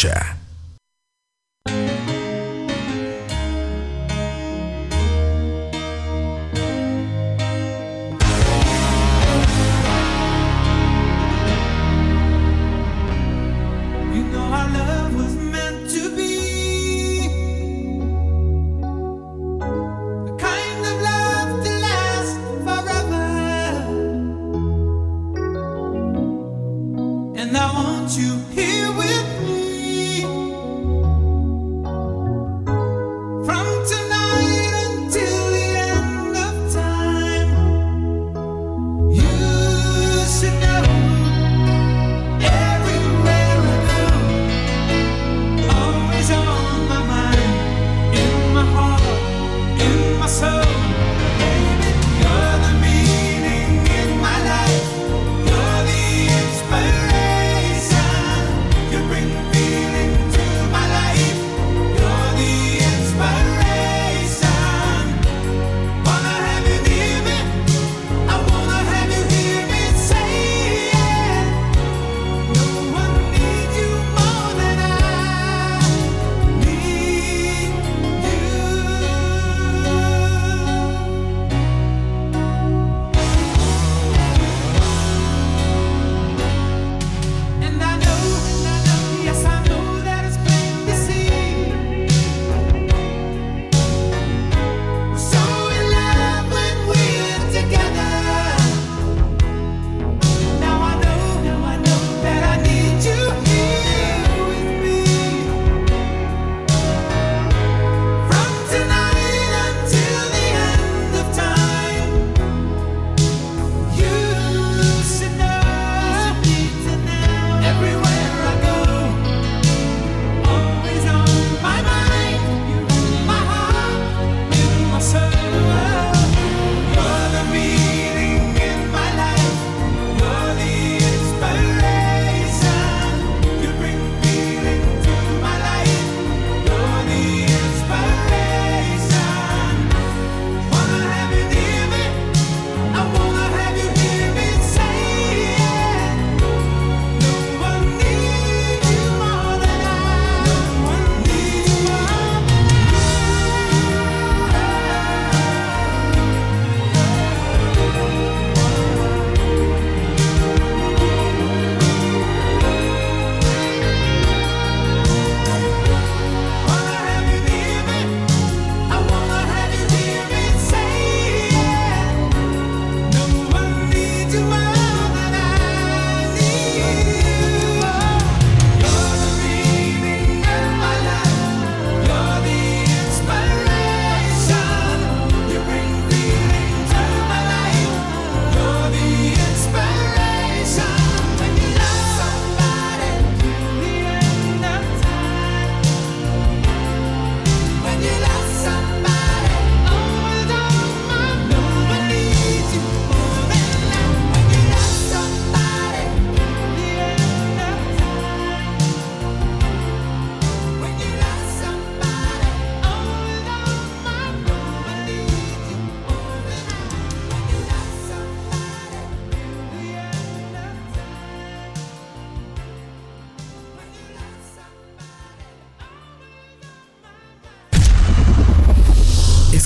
Georgia.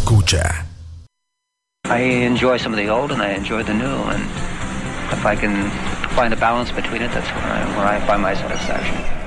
escucha. I enjoy some of the old and I enjoy the new, and if I can find a balance between it, that's where I, where I find my satisfaction.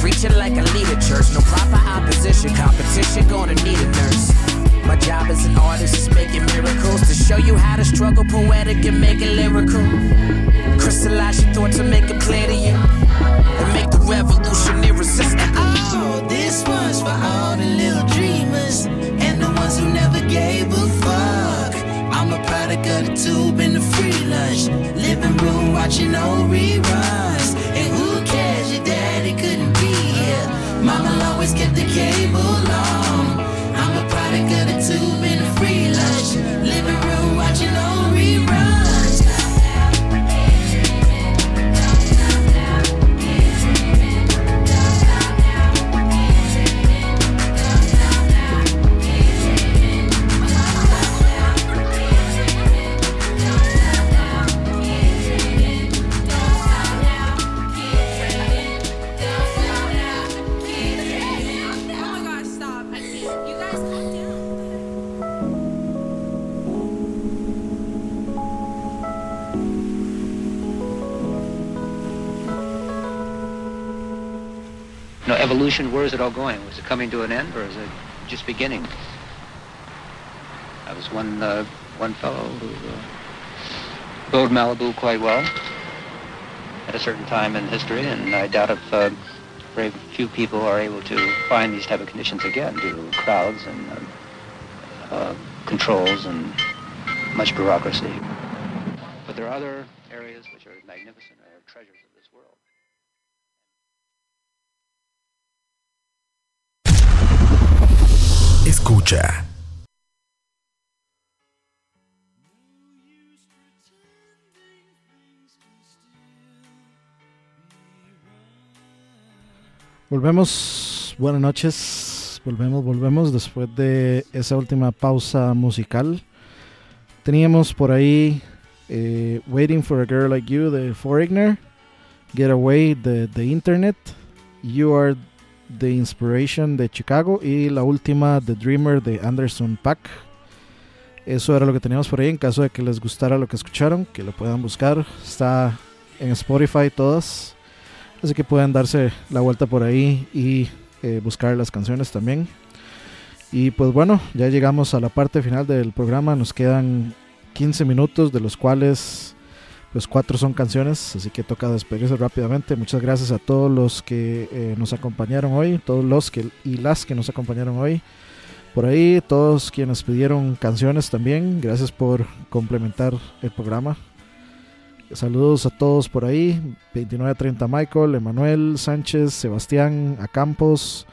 Preaching like a leader church, no proper opposition. Competition gonna need a nurse. My job as an artist is making miracles to show you how to struggle poetic and make it lyrical. Crystallize your thoughts and make it clear to you. And make the revolution irresistible. Oh, this one's for all the little dreamers and the ones who never gave a fuck. I'm a product of the tube and the free lunch. Living room watching old reruns. Let's get the cable on. Evolution, where is it all going? Was it coming to an end or is it just beginning? I was one, uh, one fellow who uh, rode Malibu quite well at a certain time in history, and I doubt if uh, very few people are able to find these type of conditions again due to crowds and um, uh, controls and much bureaucracy. But there are other areas which are magnificent, Escucha. Volvemos, buenas noches, volvemos, volvemos después de esa última pausa musical. Teníamos por ahí eh, Waiting for a Girl Like You de Foreigner, Get Away de The Internet, You Are the Inspiration de Chicago y la última The Dreamer de Anderson Pack. Eso era lo que teníamos por ahí. En caso de que les gustara lo que escucharon, que lo puedan buscar. Está en Spotify todas. Así que pueden darse la vuelta por ahí y eh, buscar las canciones también. Y pues bueno, ya llegamos a la parte final del programa. Nos quedan 15 minutos, de los cuales pues cuatro son canciones. Así que toca despedirse rápidamente. Muchas gracias a todos los que eh, nos acompañaron hoy, todos los que y las que nos acompañaron hoy. Por ahí, todos quienes pidieron canciones también. Gracias por complementar el programa. Saludos a todos por ahí. 2930 Michael, Emanuel, Sánchez, Sebastián, a Campos,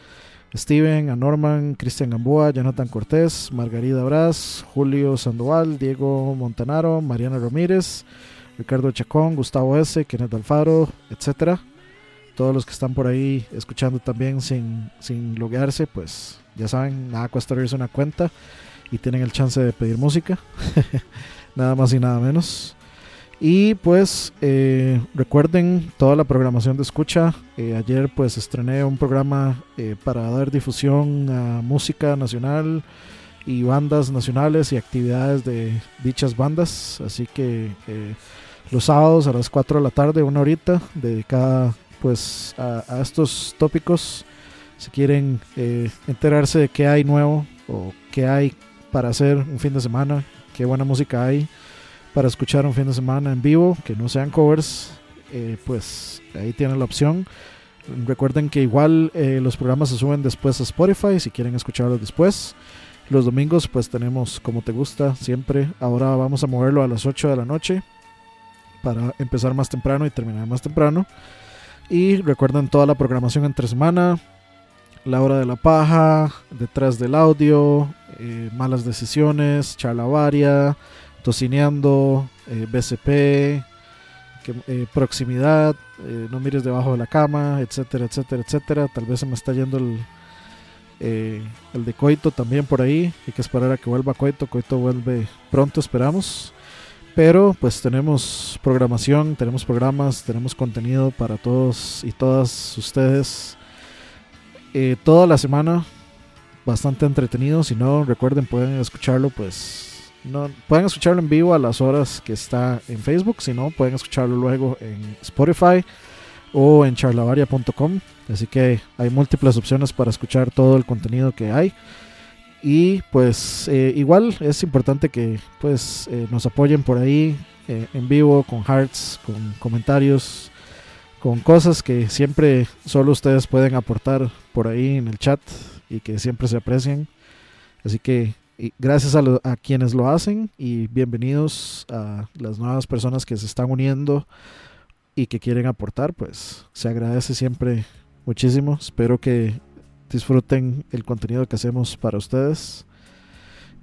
Steven, a Norman, Cristian Gamboa, Jonathan Cortés, Margarida Braz, Julio Sandoval, Diego Montanaro, Mariana Ramírez, Ricardo Chacón, Gustavo S., Kenneth Alfaro, etcétera. Todos los que están por ahí escuchando también sin, sin loguearse, pues ya saben, nada cuesta abrirse una cuenta y tienen el chance de pedir música. nada más y nada menos. Y pues eh, recuerden toda la programación de escucha. Eh, ayer pues estrené un programa eh, para dar difusión a música nacional y bandas nacionales y actividades de dichas bandas. Así que los sábados a las 4 de la tarde, una horita dedicada pues a, estos tópicos. Si quieren eh, enterarse de qué hay nuevo o qué hay para hacer un fin de semana, qué buena música hay para escuchar un fin de semana en vivo, que no sean covers, eh, pues ahí tienen la opción. Recuerden que igual eh, los programas se suben después a Spotify si quieren escucharlos después. Los domingos pues tenemos como te gusta siempre. Ahora vamos a moverlo a las 8 de la noche para empezar más temprano y terminar más temprano. Y recuerden toda la programación entre semana. La hora de la paja, detrás del audio, eh, malas decisiones, charla varia, tocineando, eh, BCP, eh, proximidad, no mires debajo de la cama, etcétera, etcétera, etcétera. Tal vez se me está yendo el, el de Coito también por ahí. Hay que esperar a que vuelva Coito. Coito vuelve pronto, esperamos. Pero pues tenemos programación, tenemos programas, tenemos contenido para todos y todas ustedes. Eh, toda la semana, bastante entretenido. Si no, recuerden, pueden escucharlo pues no, pueden escucharlo en vivo a las horas que está en Facebook, si no, pueden escucharlo luego en Spotify o en charlavaria.com. Así que hay múltiples opciones para escuchar todo el contenido que hay. Y pues eh, igual es importante que pues eh, nos apoyen por ahí eh, en vivo con hearts, con comentarios, con cosas que siempre solo ustedes pueden aportar por ahí en el chat y que siempre se aprecian. Así que gracias a, a quienes lo hacen y bienvenidos a las nuevas personas que se están uniendo y que quieren aportar, pues se agradece siempre muchísimo. Espero que disfruten el contenido que hacemos para ustedes.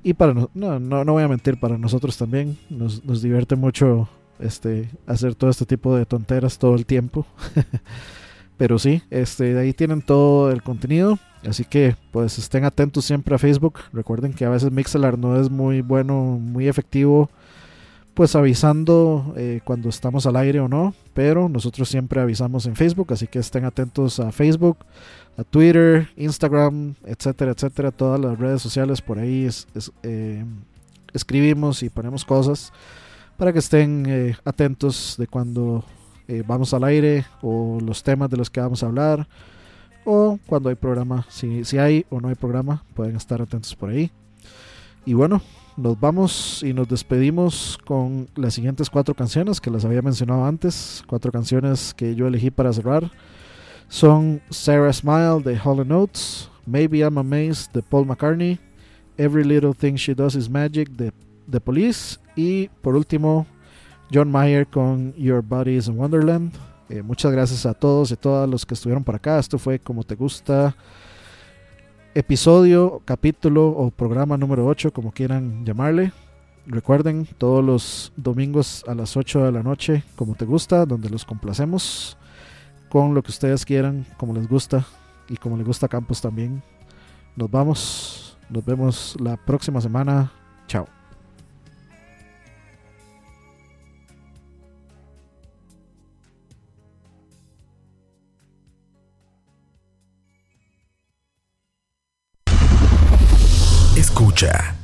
Y para no, no, no, voy a mentir, para nosotros también. Nos, nos divierte mucho este, hacer todo este tipo de tonteras todo el tiempo. Pero sí, este, de ahí tienen todo el contenido. Así que pues estén atentos siempre a Facebook. Recuerden que a veces Mixelar no es muy bueno, muy efectivo. Pues avisando eh, cuando estamos al aire o no. Pero nosotros siempre avisamos en Facebook. Así que estén atentos a Facebook, a Twitter, Instagram, etcétera, etcétera, todas las redes sociales por ahí es, es, eh, escribimos y ponemos cosas para que estén eh, atentos de cuando eh, vamos al aire o los temas de los que vamos a hablar o cuando hay programa, si, si hay o no hay programa, pueden estar atentos por ahí. Y bueno, nos vamos y nos despedimos con las siguientes cuatro canciones que las había mencionado antes, cuatro canciones que yo elegí para cerrar son Sarah Smile de Hollow Notes, Maybe I'm Amazed de Paul McCartney, Every Little Thing She Does Is Magic de The Police y por último John Mayer con Your Body is in Wonderland. Eh, muchas gracias a todos y todas los que estuvieron por acá. Esto fue como te gusta episodio, capítulo o programa número 8, como quieran llamarle. Recuerden, todos los domingos a las 8 de la noche, como te gusta, donde los complacemos con lo que ustedes quieran, como les gusta y como les gusta Campos también. Nos vamos, nos vemos la próxima semana. Chao. Escucha.